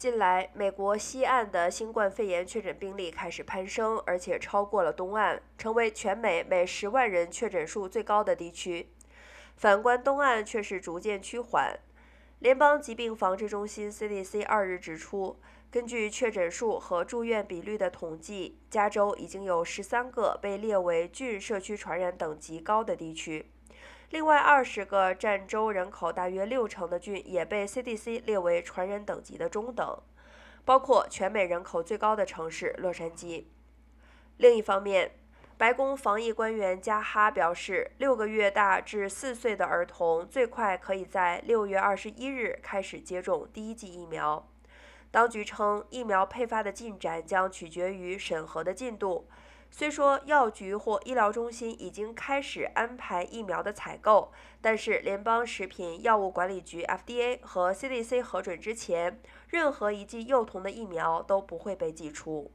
近来，美国西岸的新冠肺炎确诊病例开始攀升，而且超过了东岸，成为全美每十万人确诊数最高的地区。反观东岸，却是逐渐趋缓。联邦疾病防治中心 （CDC） 二日指出，根据确诊数和住院比率的统计，加州已经有十三个被列为郡社区传染等级高的地区。另外，二十个占州人口大约六成的郡也被 CDC 列为传染等级的中等，包括全美人口最高的城市洛杉矶。另一方面，白宫防疫官员加哈表示，六个月大至四岁的儿童最快可以在六月二十一日开始接种第一剂疫苗。当局称，疫苗配发的进展将取决于审核的进度。虽说药局或医疗中心已经开始安排疫苗的采购，但是联邦食品药物管理局 （FDA） 和 CDC 核准之前，任何一剂幼童的疫苗都不会被寄出。